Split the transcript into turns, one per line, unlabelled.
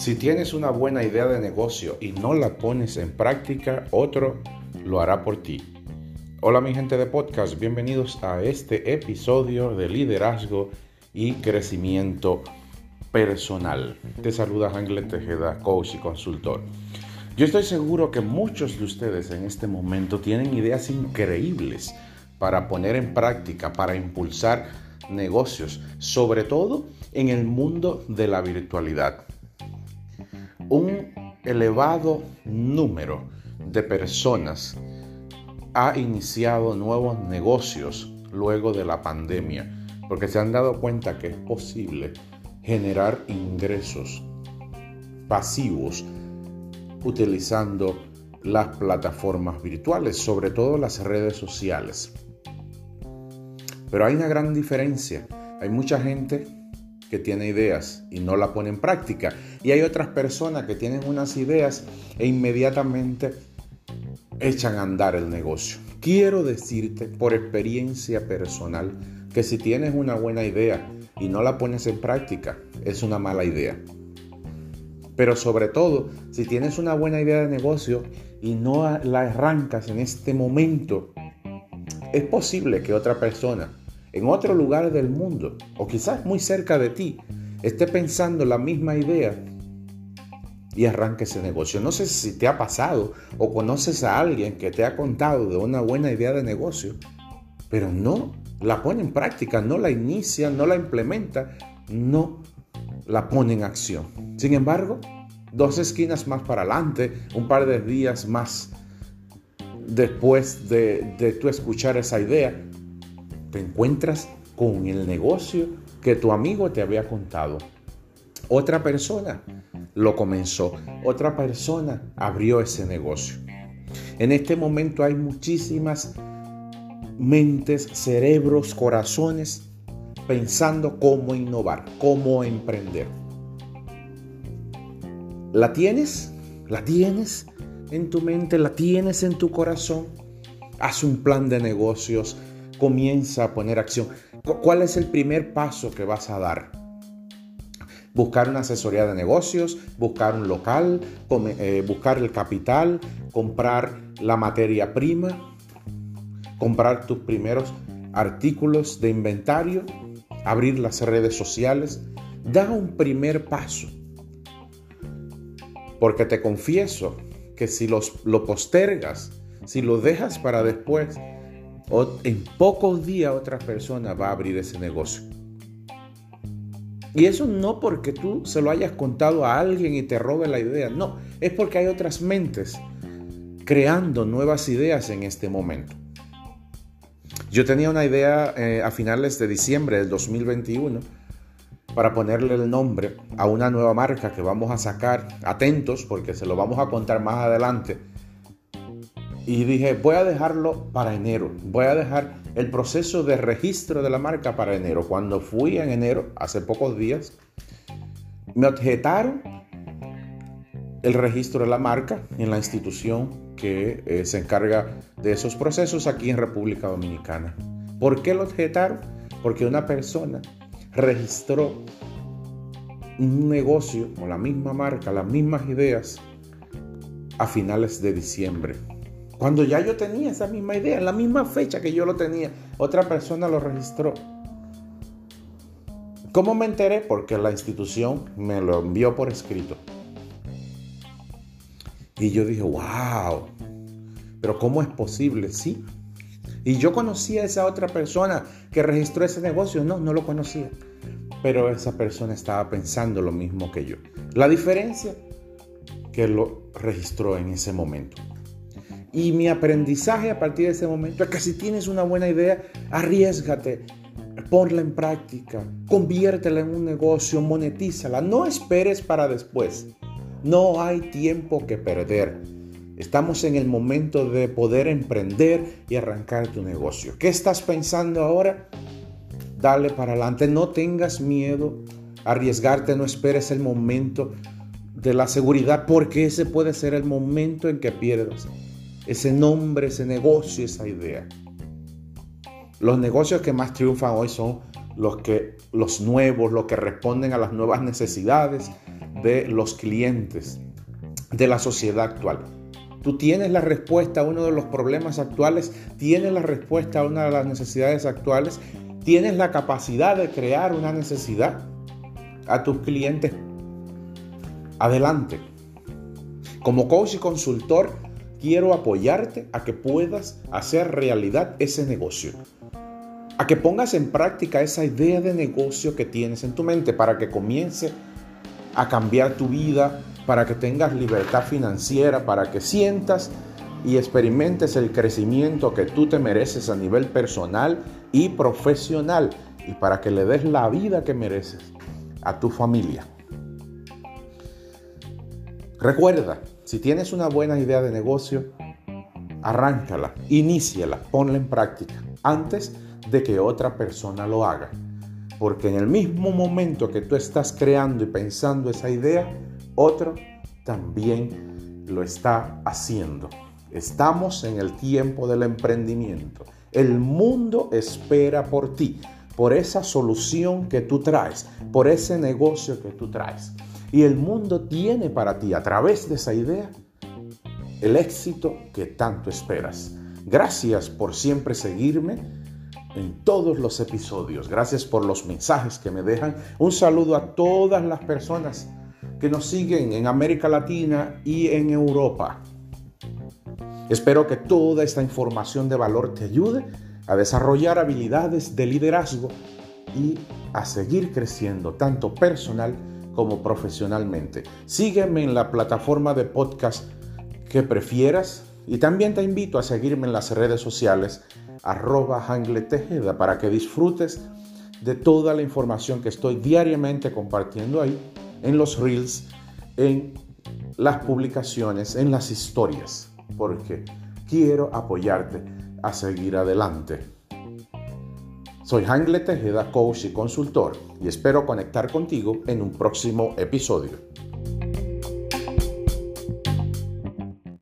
Si tienes una buena idea de negocio y no la pones en práctica, otro lo hará por ti. Hola mi gente de podcast, bienvenidos a este episodio de liderazgo y crecimiento personal. Te saluda Ángel Tejeda, coach y consultor. Yo estoy seguro que muchos de ustedes en este momento tienen ideas increíbles para poner en práctica, para impulsar negocios, sobre todo en el mundo de la virtualidad un elevado número de personas ha iniciado nuevos negocios luego de la pandemia, porque se han dado cuenta que es posible generar ingresos pasivos utilizando las plataformas virtuales, sobre todo las redes sociales. Pero hay una gran diferencia. Hay mucha gente que tiene ideas y no la pone en práctica. Y hay otras personas que tienen unas ideas e inmediatamente echan a andar el negocio. Quiero decirte por experiencia personal que si tienes una buena idea y no la pones en práctica, es una mala idea. Pero sobre todo, si tienes una buena idea de negocio y no la arrancas en este momento, es posible que otra persona en otro lugar del mundo, o quizás muy cerca de ti, esté pensando la misma idea y arranque ese negocio. No sé si te ha pasado o conoces a alguien que te ha contado de una buena idea de negocio, pero no la pone en práctica, no la inicia, no la implementa, no la pone en acción. Sin embargo, dos esquinas más para adelante, un par de días más después de, de tú escuchar esa idea, te encuentras con el negocio que tu amigo te había contado. Otra persona lo comenzó, otra persona abrió ese negocio. En este momento hay muchísimas mentes, cerebros, corazones pensando cómo innovar, cómo emprender. ¿La tienes? ¿La tienes en tu mente? ¿La tienes en tu corazón? Haz un plan de negocios, comienza a poner acción. ¿Cuál es el primer paso que vas a dar? Buscar una asesoría de negocios, buscar un local, eh, buscar el capital, comprar la materia prima, comprar tus primeros artículos de inventario, abrir las redes sociales. Da un primer paso. Porque te confieso que si los, lo postergas, si lo dejas para después, en pocos días otra persona va a abrir ese negocio. Y eso no porque tú se lo hayas contado a alguien y te robe la idea, no, es porque hay otras mentes creando nuevas ideas en este momento. Yo tenía una idea eh, a finales de diciembre del 2021 para ponerle el nombre a una nueva marca que vamos a sacar, atentos porque se lo vamos a contar más adelante y dije, voy a dejarlo para enero. Voy a dejar el proceso de registro de la marca para enero. Cuando fui en enero, hace pocos días, me objetaron el registro de la marca en la institución que eh, se encarga de esos procesos aquí en República Dominicana. ¿Por qué lo objetaron? Porque una persona registró un negocio con la misma marca, las mismas ideas, a finales de diciembre. Cuando ya yo tenía esa misma idea, en la misma fecha que yo lo tenía, otra persona lo registró. ¿Cómo me enteré? Porque la institución me lo envió por escrito. Y yo dije, wow, pero ¿cómo es posible? Sí. Y yo conocía a esa otra persona que registró ese negocio. No, no lo conocía. Pero esa persona estaba pensando lo mismo que yo. La diferencia que lo registró en ese momento. Y mi aprendizaje a partir de ese momento es que si tienes una buena idea, arriesgate, ponla en práctica, conviértela en un negocio, monetízala, no esperes para después. No hay tiempo que perder. Estamos en el momento de poder emprender y arrancar tu negocio. ¿Qué estás pensando ahora? Dale para adelante, no tengas miedo, arriesgarte, no esperes el momento de la seguridad porque ese puede ser el momento en que pierdas ese nombre, ese negocio, esa idea. Los negocios que más triunfan hoy son los que los nuevos, los que responden a las nuevas necesidades de los clientes, de la sociedad actual. Tú tienes la respuesta a uno de los problemas actuales, tienes la respuesta a una de las necesidades actuales, tienes la capacidad de crear una necesidad a tus clientes. Adelante. Como coach y consultor, quiero apoyarte a que puedas hacer realidad ese negocio. A que pongas en práctica esa idea de negocio que tienes en tu mente para que comience a cambiar tu vida, para que tengas libertad financiera, para que sientas y experimentes el crecimiento que tú te mereces a nivel personal y profesional y para que le des la vida que mereces a tu familia. Recuerda, si tienes una buena idea de negocio, arráncala, iníciala, ponla en práctica antes de que otra persona lo haga. Porque en el mismo momento que tú estás creando y pensando esa idea, otro también lo está haciendo. Estamos en el tiempo del emprendimiento. El mundo espera por ti, por esa solución que tú traes, por ese negocio que tú traes. Y el mundo tiene para ti, a través de esa idea, el éxito que tanto esperas. Gracias por siempre seguirme en todos los episodios. Gracias por los mensajes que me dejan. Un saludo a todas las personas que nos siguen en América Latina y en Europa. Espero que toda esta información de valor te ayude a desarrollar habilidades de liderazgo y a seguir creciendo tanto personal como profesionalmente. Sígueme en la plataforma de podcast que prefieras y también te invito a seguirme en las redes sociales arroba Tejeda para que disfrutes de toda la información que estoy diariamente compartiendo ahí en los reels, en las publicaciones, en las historias, porque quiero apoyarte a seguir adelante. Soy Hangle Tejeda, coach y consultor, y espero conectar contigo en un próximo episodio.